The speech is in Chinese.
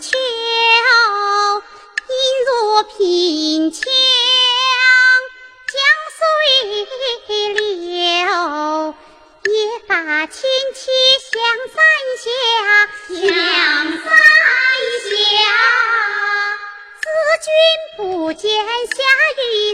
秋音如平羌江水流夜发清溪向三峡向三峡思君不见下渝